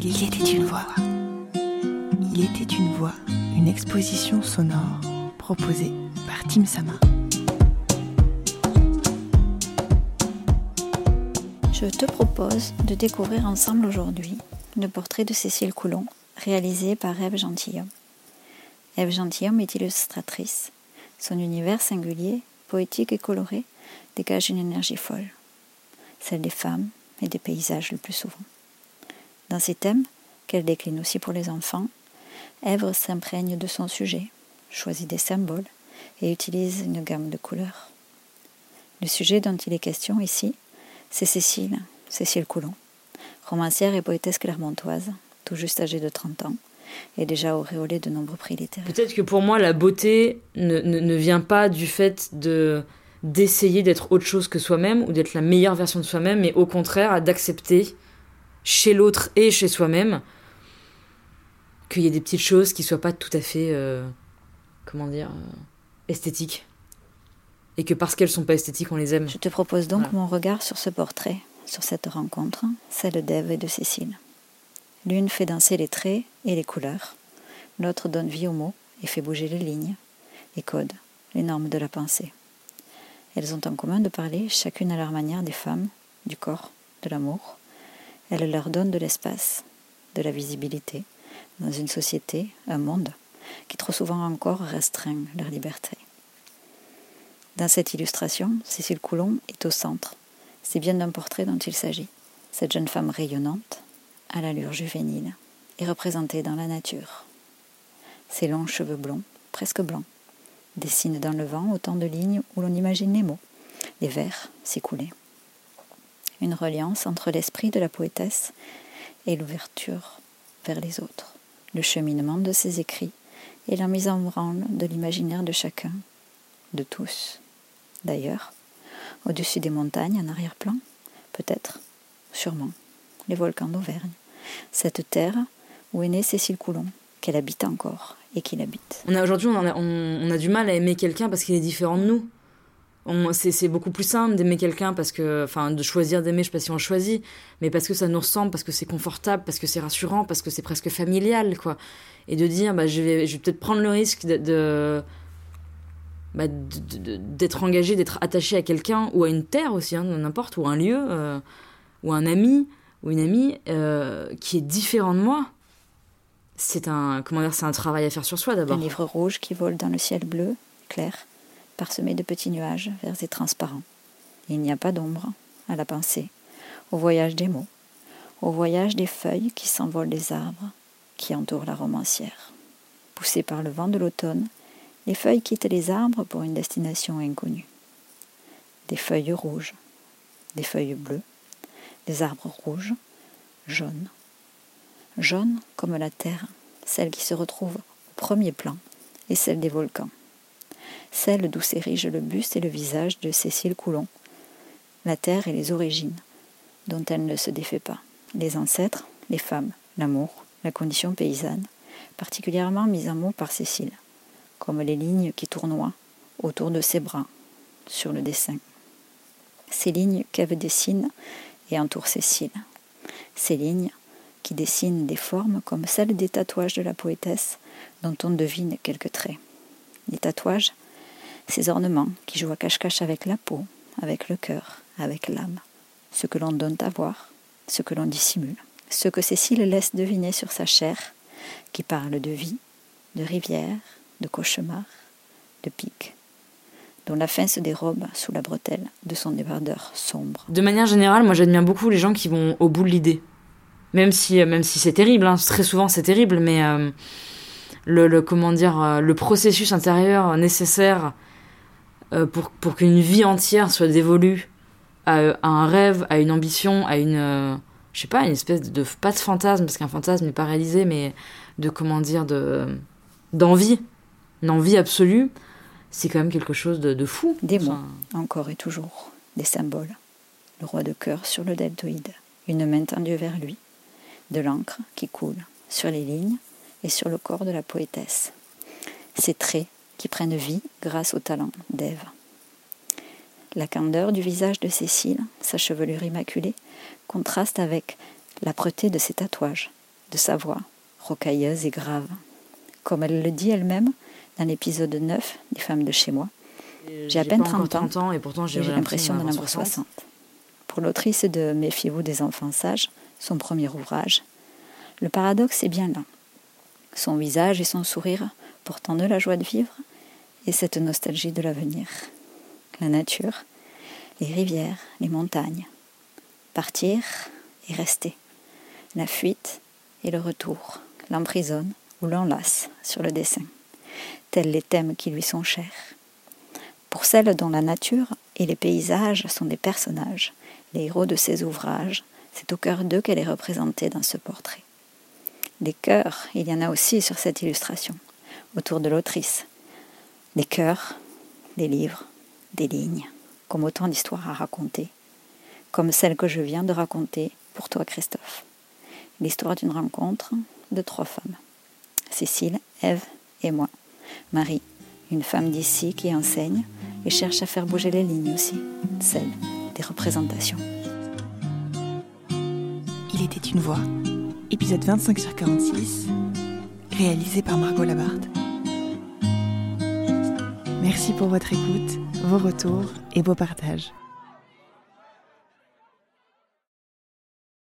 Il était une voix. Il était une voix, une exposition sonore proposée par Tim Sama. Je te propose de découvrir ensemble aujourd'hui le portrait de Cécile Coulon, réalisé par Ève Gentilhomme. Ève Gentilhomme est illustratrice. Son univers singulier, poétique et coloré dégage une énergie folle, celle des femmes et des paysages le plus souvent. Dans ces thèmes, qu'elle décline aussi pour les enfants, Ève s'imprègne de son sujet, choisit des symboles et utilise une gamme de couleurs. Le sujet dont il est question ici, c'est Cécile, Cécile Coulon, romancière et poétesse clermontoise, tout juste âgée de 30 ans, et déjà auréolée de nombreux prix littéraires. Peut-être que pour moi, la beauté ne, ne, ne vient pas du fait de d'essayer d'être autre chose que soi-même ou d'être la meilleure version de soi-même, mais au contraire d'accepter chez l'autre et chez soi-même qu'il y ait des petites choses qui soient pas tout à fait, euh, comment dire, euh, esthétiques. Et que parce qu'elles sont pas esthétiques, on les aime. Je te propose donc Voilà. mon regard sur ce portrait, sur cette rencontre, celle d'Ève et de Cécile. L'une fait danser les traits et les couleurs, l'autre donne vie aux mots et fait bouger les lignes et code les normes de la pensée. Elles ont en commun de parler, chacune à leur manière, des femmes, du corps, de l'amour. Elles leur donnent de l'espace, de la visibilité, dans une société, un monde, qui trop souvent encore restreint leur liberté. Dans cette illustration, Cécile Coulon est au centre. C'est bien d'un portrait dont il s'agit. Cette jeune femme rayonnante, à l'allure juvénile, est représentée dans la nature. Ses longs cheveux blonds, presque blancs, dessinent dans le vent autant de lignes où l'on imagine les mots, les vers s'écouler. Une reliance entre l'esprit de la poétesse et l'ouverture vers les autres, le cheminement de ses écrits et la mise en branle de l'imaginaire de chacun, de tous. D'ailleurs, au-dessus des montagnes, en arrière-plan, peut-être, sûrement, les volcans d'Auvergne, cette terre où est née Cécile Coulon, qu'elle habite encore et qu'il habite. On a aujourd'hui, on, a du mal à aimer quelqu'un parce qu'il est différent de nous. C'est beaucoup plus simple d'aimer quelqu'un parce que, enfin, de choisir d'aimer, je sais pas si on choisit, mais parce que ça nous ressemble, parce que c'est confortable, parce que c'est rassurant, parce que c'est presque familial, quoi. Et de dire, bah, je vais, peut-être prendre le risque bah, de- d'être engagé, d'être attaché à quelqu'un ou à une terre aussi, hein, n'importe, ou un lieu, euh, ou un ami ou une amie euh, qui est différent de moi. C'est un, comment dire, c'est un travail à faire sur soi Un d'abord. livre rouge qui vole dans le ciel bleu, clair, parsemé de petits nuages verts et transparents. Il n'y a pas d'ombre à la pensée, au voyage des mots, au voyage des feuilles qui s'envolent des arbres qui entourent la romancière. Poussées par le vent de l'automne, les feuilles quittent les arbres pour une destination inconnue. Des feuilles rouges, des feuilles bleues, des arbres rouges, jaunes. Jaunes comme la terre, celle qui se retrouve au premier plan, et celle des volcans. Celle d'où s'érige le buste et le visage de Cécile Coulon. La terre et les origines, dont elle ne se défait pas. Les ancêtres, les femmes, l'amour, la condition paysanne, particulièrement mise en mots par Cécile, comme les lignes qui tournoient autour de ses bras, sur le dessin. Ces lignes qu'Ève dessine et entoure Cécile. Ces lignes qui dessinent des formes comme celles des tatouages de la poétesse dont on devine quelques traits. Les tatouages, ces ornements qui jouent à cache-cache avec la peau, avec le cœur, avec l'âme, ce que l'on donne à voir, ce que l'on dissimule, ce que Cécile laisse deviner sur sa chair, qui parle de vie, de rivière, de cauchemar, de pique, dont la fin se dérobe sous la bretelle de son débardeur sombre. De manière générale, moi j'admire beaucoup les gens qui vont au bout de l'idée. Même si, même si c'est terrible, hein, très souvent c'est terrible, mais euh, le- comment dire, euh, le processus intérieur nécessaire euh, pour, pour qu'une vie entière soit dévolue à, à un rêve, à une ambition, à une, euh, je sais pas, une espèce de, de- pas de fantasme, parce qu'un fantasme n'est pas réalisé, mais de comment dire, de d'envie, une envie absolue, c'est quand même quelque chose de, de fou. Des mots. Enfin, encore et toujours, des symboles. Le roi de cœur sur le deltoïde, une main tendue vers lui, de l'encre qui coule sur les lignes et sur le corps de la poétesse. Ces traits qui prennent vie grâce au talent d'Ève. La candeur du visage de Cécile, sa chevelure immaculée, contraste avec l'âpreté de ses tatouages, de sa voix, rocailleuse et grave. Comme elle le dit elle-même dans l'épisode 9 des femmes de chez moi, j'ai à peine 30 ans, et pourtant j'ai l'impression d'en avoir 60. Pour l'autrice de Méfiez-vous des enfants sages, son premier ouvrage, le paradoxe est bien là. Son visage et son sourire portant de la joie de vivre et cette nostalgie de l'avenir. La nature, les rivières, les montagnes. Partir et rester. La fuite et le retour. L'emprisonne ou l'enlace sur le dessin. Tels les thèmes qui lui sont chers. Pour celle dont la nature et les paysages sont des personnages, les héros de ses ouvrages, c'est au cœur d'eux qu'elle est représentée dans ce portrait. Des cœurs, il y en a aussi sur cette illustration, autour de l'autrice. Des cœurs, des livres, des lignes, comme autant d'histoires à raconter, comme celle que je viens de raconter pour toi, Christophe. L'histoire d'une rencontre de trois femmes. Cécile, Ève et moi. Marie, une femme d'ici qui enseigne et cherche à faire bouger les lignes aussi, celles des représentations. Il était une voix, épisode 25 sur 46, réalisé par Margot Labarde. Merci pour votre écoute, vos retours et vos partages.